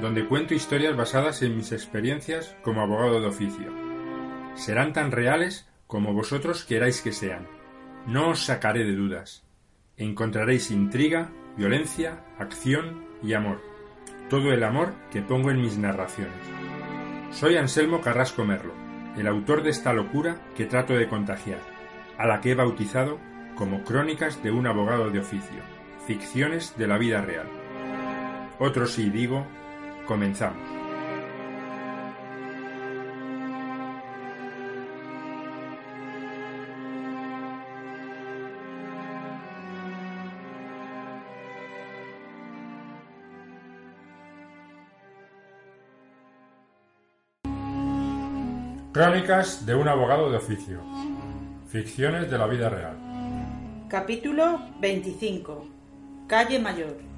donde cuento historias basadas en mis experiencias como abogado de oficio. Serán tan reales como vosotros queráis que sean. No os sacaré de dudas. Encontraréis intriga, violencia, acción y amor. Todo el amor que pongo en mis narraciones. Soy Anselmo Carrasco Merlo, el autor de esta locura que trato de contagiar, a la que he bautizado como Crónicas de un abogado de oficio, ficciones de la vida real. Otro sí digo, comenzamos. Crónicas de un abogado de oficio. Ficciones de la vida real. Capítulo 25. Calle Mayor.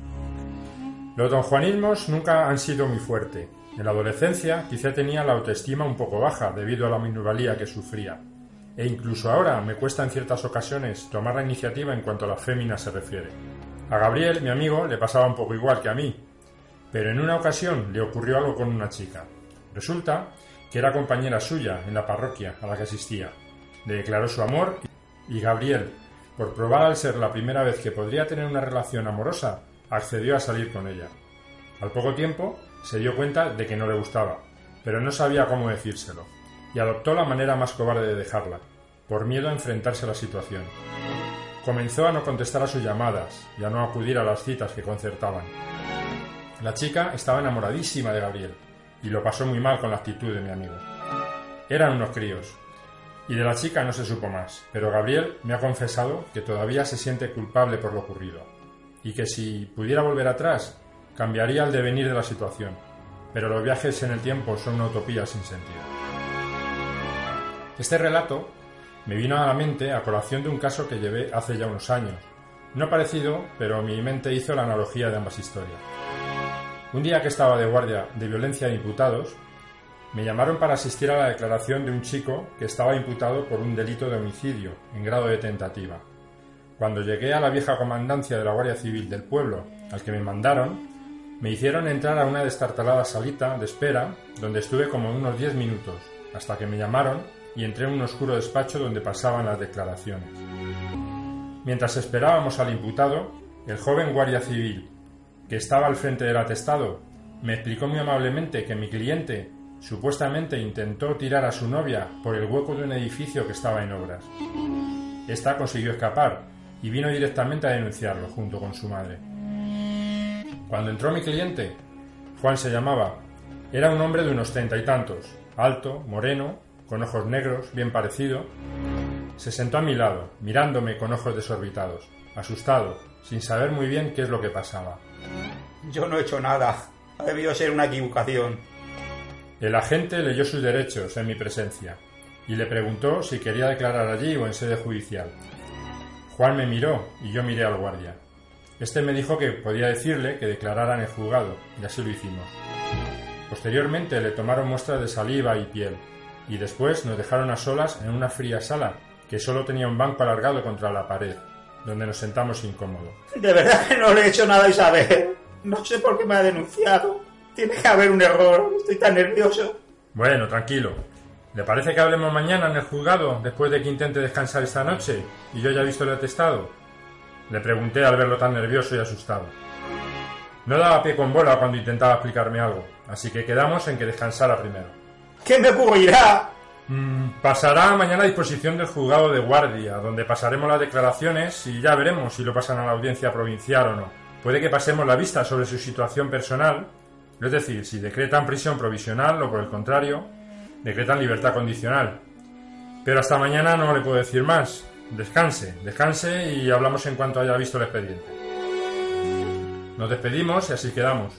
Los donjuanismos nunca han sido muy fuerte. En la adolescencia quizá tenía la autoestima un poco baja debido a la minusvalía que sufría. E incluso ahora me cuesta en ciertas ocasiones tomar la iniciativa en cuanto a las féminas se refiere. A Gabriel, mi amigo, le pasaba un poco igual que a mí. Pero en una ocasión le ocurrió algo con una chica. Resulta que era compañera suya en la parroquia a la que asistía. Le declaró su amor y Gabriel, por probar al ser la primera vez que podría tener una relación amorosa, accedió a salir con ella. Al poco tiempo se dio cuenta de que no le gustaba, pero no sabía cómo decírselo, y adoptó la manera más cobarde de dejarla, por miedo a enfrentarse a la situación. Comenzó a no contestar a sus llamadas y a no acudir a las citas que concertaban. La chica estaba enamoradísima de Gabriel, y lo pasó muy mal con la actitud de mi amigo. Eran unos críos, y de la chica no se supo más, pero Gabriel me ha confesado que todavía se siente culpable por lo ocurrido y que si pudiera volver atrás, cambiaría el devenir de la situación, pero los viajes en el tiempo son una utopía sin sentido. Este relato me vino a la mente a colación de un caso que llevé hace ya unos años, no parecido, pero mi mente hizo la analogía de ambas historias. Un día que estaba de guardia de violencia de imputados, me llamaron para asistir a la declaración de un chico que estaba imputado por un delito de homicidio en grado de tentativa. Cuando llegué a la vieja comandancia de la Guardia Civil del pueblo al que me mandaron, me hicieron entrar a una destartalada salita de espera donde estuve como unos diez minutos, hasta que me llamaron y entré en un oscuro despacho donde pasaban las declaraciones. Mientras esperábamos al imputado, el joven guardia civil, que estaba al frente del atestado, me explicó muy amablemente que mi cliente supuestamente intentó tirar a su novia por el hueco de un edificio que estaba en obras. Esta consiguió escapar y vino directamente a denunciarlo junto con su madre. Cuando entró mi cliente, Juan se llamaba, era un hombre de unos treinta y tantos, alto, moreno, con ojos negros, bien parecido. Se sentó a mi lado, mirándome con ojos desorbitados, asustado, sin saber muy bien qué es lo que pasaba. Yo no he hecho nada. Ha debido ser una equivocación. El agente leyó sus derechos en mi presencia y le preguntó si quería declarar allí o en sede judicial. Juan me miró y yo miré al guardia. Este me dijo que podía decirle que declarara en el juzgado, y así lo hicimos. Posteriormente le tomaron muestras de saliva y piel, y después nos dejaron a solas en una fría sala que solo tenía un banco alargado contra la pared, donde nos sentamos incómodos. De verdad que no le he hecho nada a Isabel. No sé por qué me ha denunciado. Tiene que haber un error. Estoy tan nervioso. Bueno, tranquilo. ¿Le parece que hablemos mañana en el juzgado después de que intente descansar esta noche y yo ya he visto el atestado? Le pregunté al verlo tan nervioso y asustado. No daba pie con bola cuando intentaba explicarme algo, así que quedamos en que descansara primero. ¿Qué me ocurrirá? Mm, pasará mañana a disposición del juzgado de guardia, donde pasaremos las declaraciones y ya veremos si lo pasan a la audiencia provincial o no. Puede que pasemos la vista sobre su situación personal, es decir, si decretan prisión provisional o por el contrario, decretan libertad condicional. Pero hasta mañana no le puedo decir más. Descanse, descanse y hablamos en cuanto haya visto el expediente. Nos despedimos y así quedamos.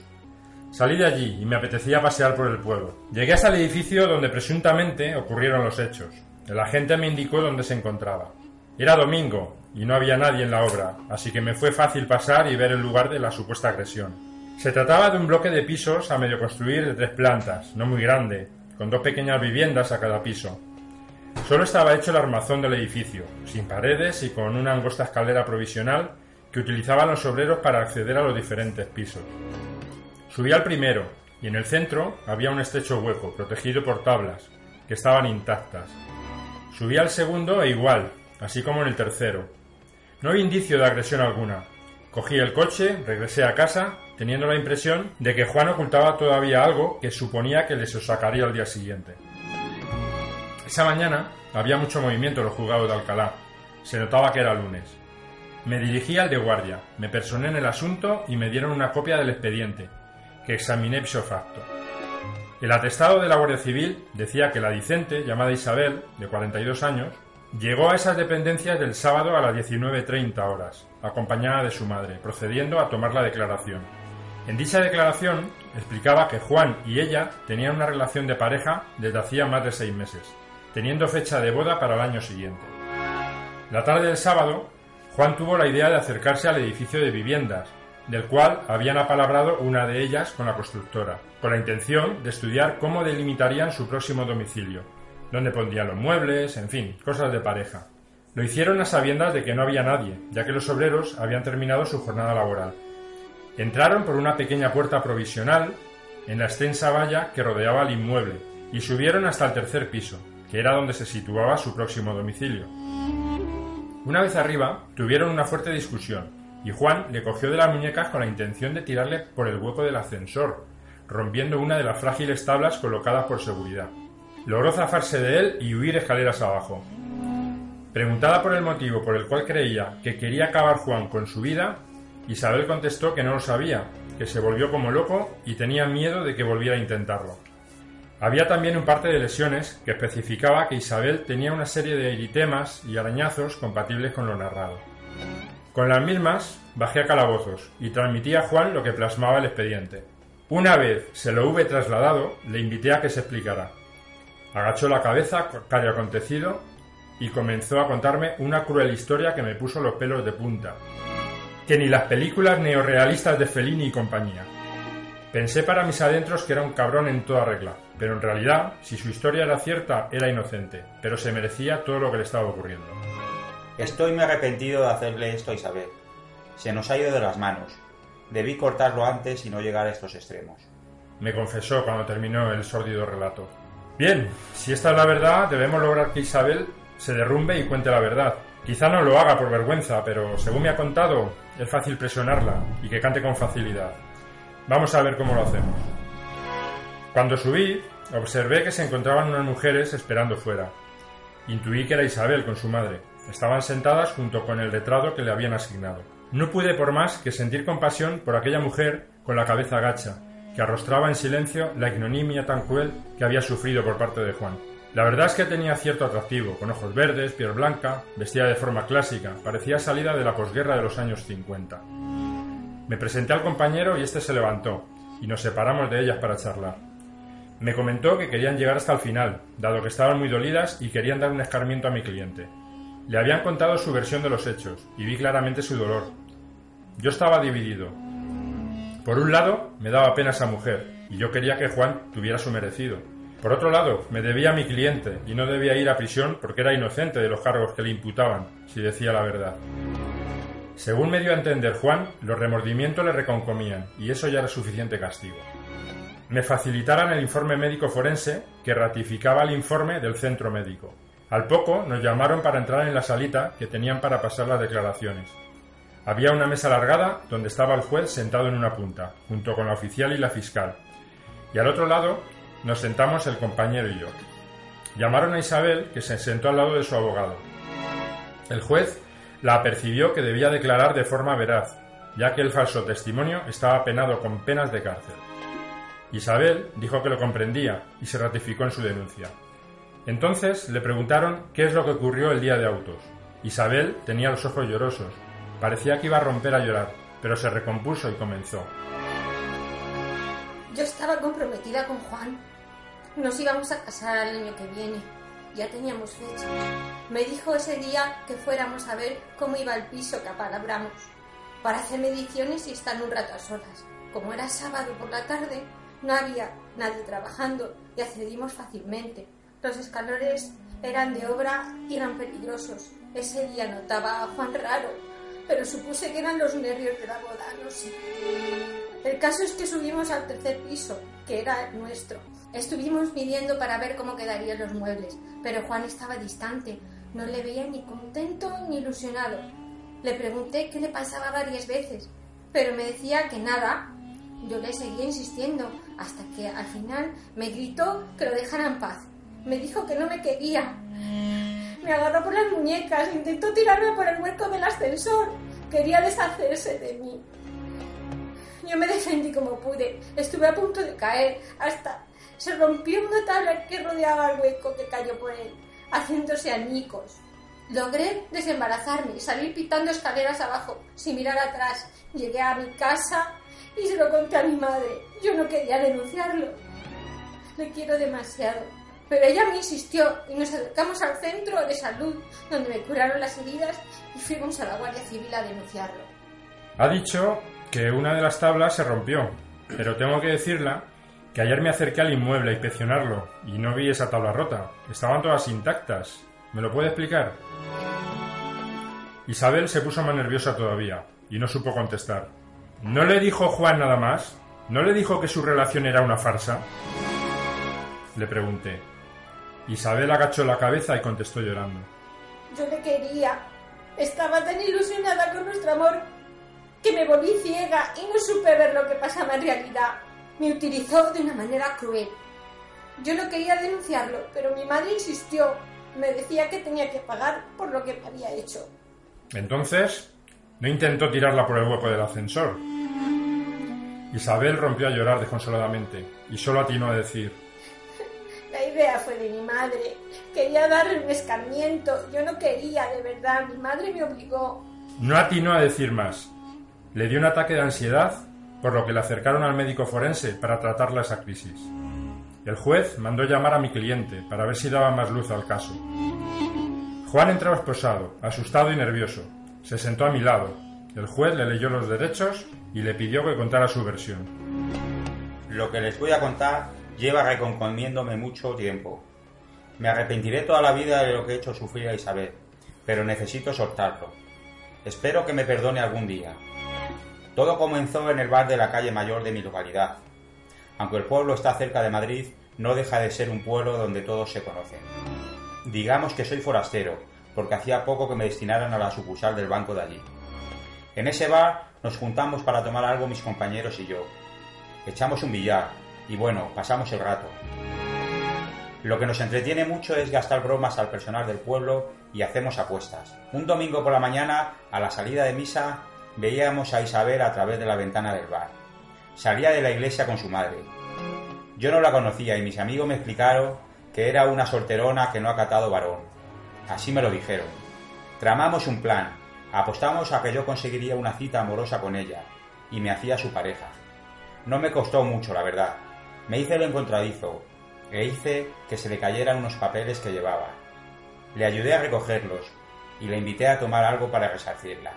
Salí de allí y me apetecía pasear por el pueblo. Llegué hasta el edificio donde presuntamente ocurrieron los hechos. El agente me indicó dónde se encontraba. Era domingo y no había nadie en la obra, así que me fue fácil pasar y ver el lugar de la supuesta agresión. Se trataba de un bloque de pisos a medio construir de tres plantas, no muy grande, con dos pequeñas viviendas a cada piso. Solo estaba hecho el armazón del edificio, sin paredes y con una angosta escalera provisional que utilizaban los obreros para acceder a los diferentes pisos. Subí al primero, y en el centro había un estrecho hueco, protegido por tablas, que estaban intactas. Subí al segundo e igual, así como en el tercero. No había indicio de agresión alguna. Cogí el coche, regresé a casa, teniendo la impresión de que Juan ocultaba todavía algo que suponía que les sacaría al día siguiente. Esa mañana había mucho movimiento en los juzgados de Alcalá. Se notaba que era lunes. Me dirigí al de guardia, me personé en el asunto y me dieron una copia del expediente, que examiné ipso facto. El atestado de la Guardia Civil decía que la dicente, llamada Isabel, de 42 años, llegó a esas dependencias del sábado a las 19.30 horas, acompañada de su madre, procediendo a tomar la declaración. En dicha declaración explicaba que Juan y ella tenían una relación de pareja desde hacía más de seis meses, teniendo fecha de boda para el año siguiente. La tarde del sábado, Juan tuvo la idea de acercarse al edificio de viviendas, del cual habían apalabrado una de ellas con la constructora, con la intención de estudiar cómo delimitarían su próximo domicilio, dónde pondrían los muebles, en fin, cosas de pareja. Lo hicieron a sabiendas de que no había nadie, ya que los obreros habían terminado su jornada laboral. Entraron por una pequeña puerta provisional en la extensa valla que rodeaba el inmueble y subieron hasta el tercer piso, que era donde se situaba su próximo domicilio. Una vez arriba, tuvieron una fuerte discusión, y Juan le cogió de las muñecas con la intención de tirarle por el hueco del ascensor, rompiendo una de las frágiles tablas colocadas por seguridad. Logró zafarse de él y huir escaleras abajo. Preguntada por el motivo por el cual creía que quería acabar Juan con su vida, Isabel contestó que no lo sabía, que se volvió como loco y tenía miedo de que volviera a intentarlo. Había también un parte de lesiones que especificaba que Isabel tenía una serie de eritemas y arañazos compatibles con lo narrado. Con las mismas, bajé a calabozos y transmití a Juan lo que plasmaba el expediente. Una vez se lo hube trasladado, le invité a que se explicara. Agachó la cabeza, calle acontecido, y comenzó a contarme una cruel historia que me puso los pelos de punta. Que ni las películas neorrealistas de Fellini y compañía. Pensé para mis adentros que era un cabrón en toda regla, pero en realidad, si su historia era cierta, era inocente, pero se merecía todo lo que le estaba ocurriendo. Estoy muy arrepentido de hacerle esto a Isabel. Se nos ha ido de las manos. Debí cortarlo antes y no llegar a estos extremos. Me confesó cuando terminó el sórdido relato. Bien, si esta es la verdad, debemos lograr que Isabel se derrumbe y cuente la verdad. Quizá no lo haga por vergüenza, pero según me ha contado, es fácil presionarla y que cante con facilidad. Vamos a ver cómo lo hacemos. Cuando subí, observé que se encontraban unas mujeres esperando fuera. Intuí que era Isabel con su madre. Estaban sentadas junto con el letrado que le habían asignado. No pude por más que sentir compasión por aquella mujer con la cabeza gacha, que arrostraba en silencio la ignominia tan cruel que había sufrido por parte de Juan. La verdad es que tenía cierto atractivo, con ojos verdes, piel blanca, vestida de forma clásica, parecía salida de la posguerra de los años 50. Me presenté al compañero y este se levantó, y nos separamos de ellas para charlar. Me comentó que querían llegar hasta el final, dado que estaban muy dolidas y querían dar un escarmiento a mi cliente. Le habían contado su versión de los hechos, y vi claramente su dolor. Yo estaba dividido. Por un lado, me daba pena esa mujer, y yo quería que Juan tuviera su merecido. Por otro lado, me debía a mi cliente, y no debía ir a prisión porque era inocente de los cargos que le imputaban, si decía la verdad. Según me dio a entender Juan, los remordimientos le reconcomían, y eso ya era suficiente castigo. Me facilitaran el informe médico forense que ratificaba el informe del centro médico. Al poco nos llamaron para entrar en la salita que tenían para pasar las declaraciones. Había una mesa alargada donde estaba el juez sentado en una punta, junto con la oficial y la fiscal. Y al otro lado nos sentamos el compañero y yo. Llamaron a Isabel, que se sentó al lado de su abogado. El juez la apercibió que debía declarar de forma veraz, ya que el falso testimonio estaba penado con penas de cárcel. Isabel dijo que lo comprendía y se ratificó en su denuncia. Entonces le preguntaron qué es lo que ocurrió el día de autos. Isabel tenía los ojos llorosos. Parecía que iba a romper a llorar, pero se recompuso y comenzó. Yo estaba comprometida con Juan. Nos íbamos a casar el año que viene. Ya teníamos fecha. Me dijo ese día que fuéramos a ver cómo iba el piso que apalabramos, para hacer mediciones y estar un rato a solas. Como era sábado por la tarde, no había nadie trabajando y accedimos fácilmente. Los escalones eran de obra y eran peligrosos. Ese día notaba a Juan raro, pero supuse que eran los nervios de la boda, no sé. El caso es que subimos al tercer piso, que era nuestro. Estuvimos midiendo para ver cómo quedarían los muebles, pero Juan estaba distante. No le veía ni contento ni ilusionado. Le pregunté qué le pasaba varias veces, pero me decía que nada. Yo le seguía insistiendo hasta que al final me gritó que lo dejara en paz. Me dijo que no me quería. Me agarró por las muñecas, intentó tirarme por el hueco del ascensor. Quería deshacerse de mí. Yo me defendí como pude. Estuve a punto de caer hasta se rompió una tabla que rodeaba el hueco que cayó por él, haciéndose añicos. Logré desembarazarme y salir pitando escaleras abajo, sin mirar atrás. Llegué a mi casa y se lo conté a mi madre. Yo no quería denunciarlo. Le quiero demasiado. Pero ella me insistió y nos acercamos al centro de salud, donde me curaron las heridas y fuimos a la Guardia Civil a denunciarlo. Ha dicho que una de las tablas se rompió, pero tengo que decirla que ayer me acerqué al inmueble a inspeccionarlo y no vi esa tabla rota. Estaban todas intactas. ¿Me lo puede explicar? Isabel se puso más nerviosa todavía y no supo contestar. ¿No le dijo Juan nada más? ¿No le dijo que su relación era una farsa? Le pregunté. Isabel agachó la cabeza y contestó llorando. Yo le quería. Estaba tan ilusionada con nuestro amor que me volví ciega y no supe ver lo que pasaba en realidad. Me utilizó de una manera cruel. Yo no quería denunciarlo, pero mi madre insistió. Me decía que tenía que pagar por lo que me había hecho. Entonces, no intentó tirarla por el hueco del ascensor. Isabel rompió a llorar desconsoladamente y solo atinó a decir: La idea fue de mi madre. Quería darle un escarmiento. Yo no quería, de verdad. Mi madre me obligó. No atinó a decir más. Le dio un ataque de ansiedad, por lo que le acercaron al médico forense para tratarla esa crisis. El juez mandó llamar a mi cliente para ver si daba más luz al caso. Juan entró esposado, asustado y nervioso. Se sentó a mi lado. El juez le leyó los derechos y le pidió que contara su versión. Lo que les voy a contar lleva recomponiéndome mucho tiempo. Me arrepentiré toda la vida de lo que he hecho sufrir a Isabel, pero necesito soltarlo. Espero que me perdone algún día. Todo comenzó en el bar de la calle mayor de mi localidad. Aunque el pueblo está cerca de Madrid, no deja de ser un pueblo donde todos se conocen. Digamos que soy forastero, porque hacía poco que me destinaran a la sucursal del banco de allí. En ese bar nos juntamos para tomar algo mis compañeros y yo. Echamos un billar y bueno, pasamos el rato. Lo que nos entretiene mucho es gastar bromas al personal del pueblo y hacemos apuestas. Un domingo por la mañana, a la salida de misa, veíamos a Isabel a través de la ventana del bar. Salía de la iglesia con su madre. Yo no la conocía y mis amigos me explicaron que era una solterona que no ha catado varón. Así me lo dijeron. Tramamos un plan. Apostamos a que yo conseguiría una cita amorosa con ella y me hacía su pareja. No me costó mucho, la verdad. Me hice lo encontradizo e hice que se le cayeran unos papeles que llevaba. Le ayudé a recogerlos y le invité a tomar algo para resarcirla.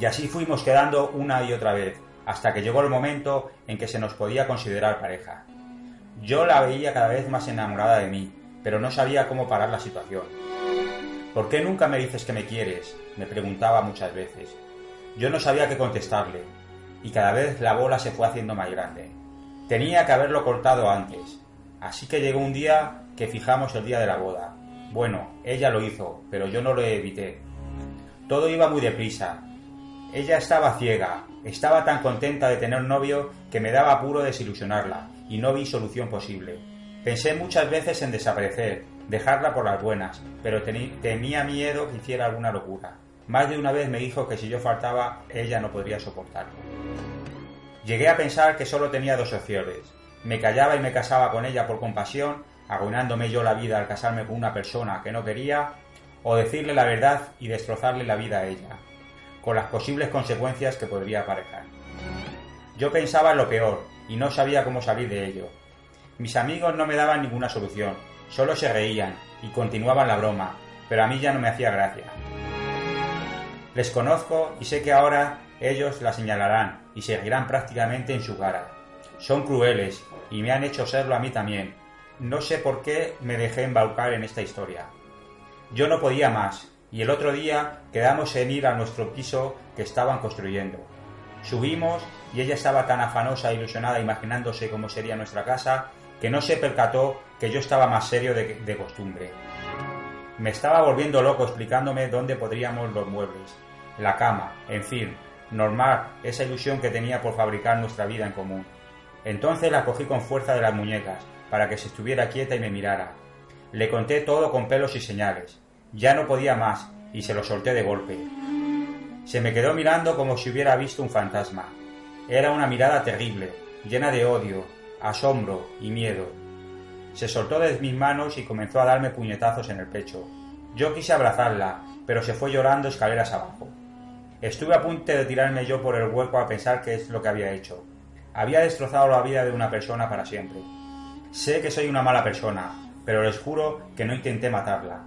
Y así fuimos quedando una y otra vez, hasta que llegó el momento en que se nos podía considerar pareja. Yo la veía cada vez más enamorada de mí, pero no sabía cómo parar la situación. ¿Por qué nunca me dices que me quieres? me preguntaba muchas veces. Yo no sabía qué contestarle, y cada vez la bola se fue haciendo más grande. Tenía que haberlo cortado antes, así que llegó un día que fijamos el día de la boda. Bueno, ella lo hizo, pero yo no lo evité. Todo iba muy deprisa, ella estaba ciega, estaba tan contenta de tener novio que me daba apuro desilusionarla, y no vi solución posible. Pensé muchas veces en desaparecer, dejarla por las buenas, pero tenía miedo que hiciera alguna locura. Más de una vez me dijo que si yo faltaba, ella no podría soportarlo. Llegué a pensar que solo tenía dos opciones. Me callaba y me casaba con ella por compasión, arruinándome yo la vida al casarme con una persona que no quería, o decirle la verdad y destrozarle la vida a ella. Con las posibles consecuencias que podría aparejar. Yo pensaba en lo peor y no sabía cómo salir de ello. Mis amigos no me daban ninguna solución, solo se reían y continuaban la broma, pero a mí ya no me hacía gracia. Les conozco y sé que ahora ellos la señalarán y se reirán prácticamente en su cara. Son crueles y me han hecho serlo a mí también. No sé por qué me dejé embaucar en esta historia. Yo no podía más, y el otro día quedamos en ir a nuestro piso que estaban construyendo. Subimos y ella estaba tan afanosa e ilusionada imaginándose cómo sería nuestra casa que no se percató que yo estaba más serio de, de costumbre. Me estaba volviendo loco explicándome dónde podríamos los muebles, la cama, en fin, normal esa ilusión que tenía por fabricar nuestra vida en común. Entonces la cogí con fuerza de las muñecas para que se estuviera quieta y me mirara. Le conté todo con pelos y señales. Ya no podía más y se lo solté de golpe. Se me quedó mirando como si hubiera visto un fantasma. Era una mirada terrible, llena de odio, asombro y miedo. Se soltó de mis manos y comenzó a darme puñetazos en el pecho. Yo quise abrazarla, pero se fue llorando escaleras abajo. Estuve a punto de tirarme yo por el hueco a pensar qué es lo que había hecho. Había destrozado la vida de una persona para siempre. Sé que soy una mala persona, pero les juro que no intenté matarla.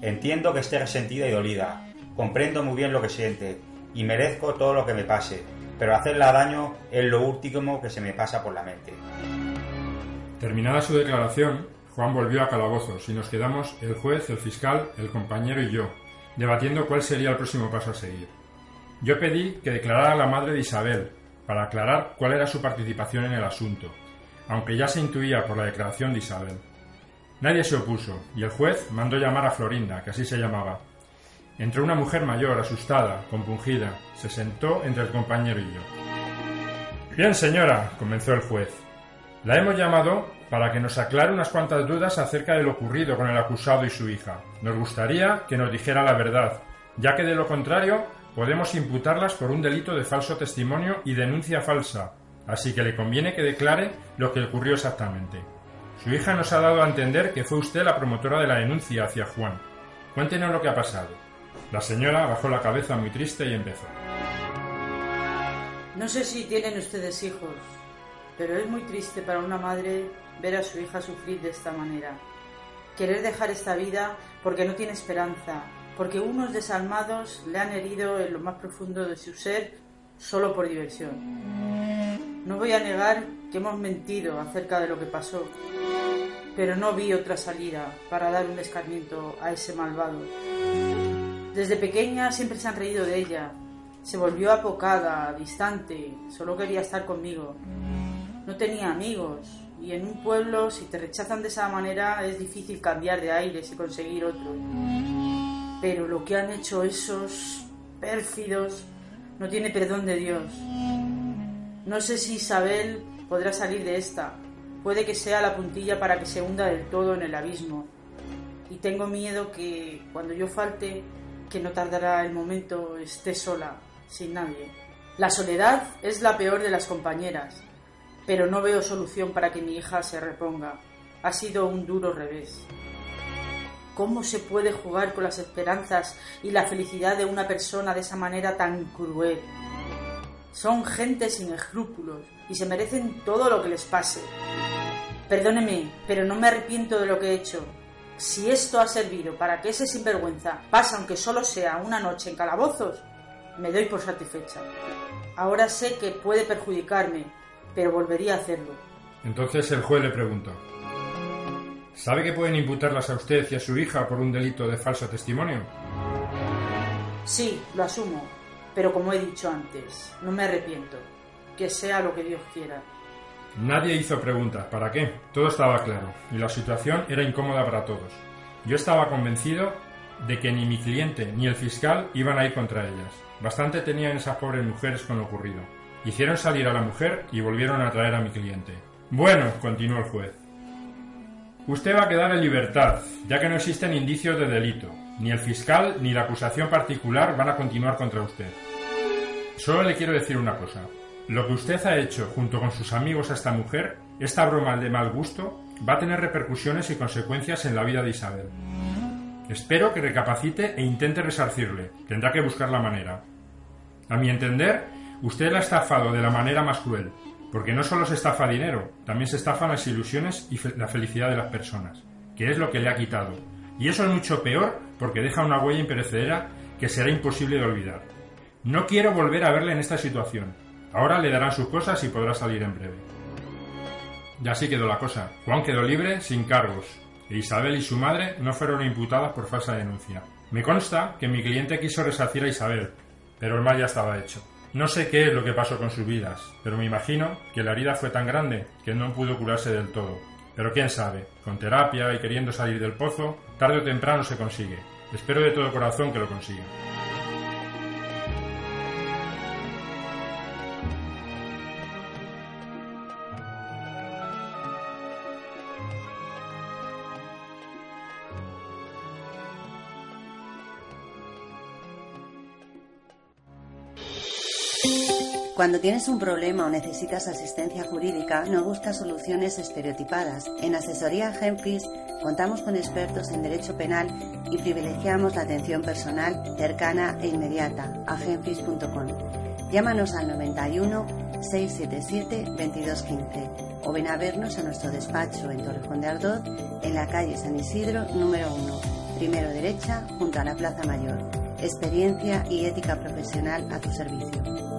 Entiendo que esté resentida y dolida, comprendo muy bien lo que siente, y merezco todo lo que me pase, pero hacerla daño es lo último que se me pasa por la mente. Terminada su declaración, Juan volvió a calabozos y nos quedamos el juez, el fiscal, el compañero y yo, debatiendo cuál sería el próximo paso a seguir. Yo pedí que declarara la madre de Isabel, para aclarar cuál era su participación en el asunto, aunque ya se intuía por la declaración de Isabel. Nadie se opuso, y el juez mandó llamar a Florinda, que así se llamaba. Entró una mujer mayor, asustada, compungida, se sentó entre el compañero y yo. Bien, señora, comenzó el juez. La hemos llamado para que nos aclare unas cuantas dudas acerca de lo ocurrido con el acusado y su hija. Nos gustaría que nos dijera la verdad, ya que de lo contrario podemos imputarlas por un delito de falso testimonio y denuncia falsa, así que le conviene que declare lo que ocurrió exactamente. Su hija nos ha dado a entender que fue usted la promotora de la denuncia hacia Juan. Cuéntenos lo que ha pasado. La señora bajó la cabeza muy triste y empezó. No sé si tienen ustedes hijos, pero es muy triste para una madre ver a su hija sufrir de esta manera. Querer dejar esta vida porque no tiene esperanza, porque unos desalmados le han herido en lo más profundo de su ser solo por diversión. No voy a negar que hemos mentido acerca de lo que pasó, pero no vi otra salida para dar un escarmiento a ese malvado. Desde pequeña siempre se han reído de ella. Se volvió apocada, distante, solo quería estar conmigo. No tenía amigos, y en un pueblo si te rechazan de esa manera es difícil cambiar de aires y conseguir otro. Pero lo que han hecho esos pérfidos no tiene perdón de Dios. No sé si Isabel podrá salir de esta. Puede que sea la puntilla para que se hunda del todo en el abismo. Y tengo miedo que cuando yo falte, que no tardará el momento, esté sola, sin nadie. La soledad es la peor de las compañeras, pero no veo solución para que mi hija se reponga. Ha sido un duro revés. ¿Cómo se puede jugar con las esperanzas y la felicidad de una persona de esa manera tan cruel? Son gente sin escrúpulos y se merecen todo lo que les pase. Perdóneme, pero no me arrepiento de lo que he hecho. Si esto ha servido para que ese sinvergüenza pase aunque solo sea una noche en calabozos, me doy por satisfecha. Ahora sé que puede perjudicarme, pero volvería a hacerlo. Entonces el juez le preguntó. ¿Sabe que pueden imputarlas a usted y a su hija por un delito de falso testimonio? Sí, lo asumo, pero como he dicho antes, no me arrepiento. Que sea lo que Dios quiera. Nadie hizo preguntas. ¿Para qué? Todo estaba claro, y la situación era incómoda para todos. Yo estaba convencido de que ni mi cliente ni el fiscal iban a ir contra ellas. Bastante tenían esas pobres mujeres con lo ocurrido. Hicieron salir a la mujer y volvieron a traer a mi cliente. Bueno, continuó el juez. Usted va a quedar en libertad, ya que no existen indicios de delito. Ni el fiscal ni la acusación particular van a continuar contra usted. Solo le quiero decir una cosa. Lo que usted ha hecho junto con sus amigos a esta mujer, esta broma de mal gusto, va a tener repercusiones y consecuencias en la vida de Isabel. Espero que recapacite e intente resarcirle. Tendrá que buscar la manera. A mi entender, usted la ha estafado de la manera más cruel, porque no solo se estafa dinero, también se estafan las ilusiones y la felicidad de las personas, que es lo que le ha quitado. Y eso es mucho peor porque deja una huella imperecedera que será imposible de olvidar. No quiero volver a verle en esta situación. Ahora le darán sus cosas y podrá salir en breve. Ya así quedó la cosa. Juan quedó libre sin cargos, e Isabel y su madre no fueron imputadas por falsa denuncia. Me consta que mi cliente quiso resarcir a Isabel, pero el mal ya estaba hecho. No sé qué es lo que pasó con sus vidas, pero me imagino que la herida fue tan grande que no pudo curarse del todo. Pero quién sabe, con terapia y queriendo salir del pozo, tarde o temprano se consigue. Espero de todo corazón que lo consiga. Cuando tienes un problema o necesitas asistencia jurídica, no buscas soluciones estereotipadas. En Asesoría Genfis contamos con expertos en derecho penal y privilegiamos la atención personal cercana e inmediata a genfis.com. Llámanos al 91 677 2215 o ven a vernos a nuestro despacho en Torrejón de Ardoz, en la calle San Isidro número 1, primero derecha, junto a la Plaza Mayor. Experiencia y ética profesional a tu servicio.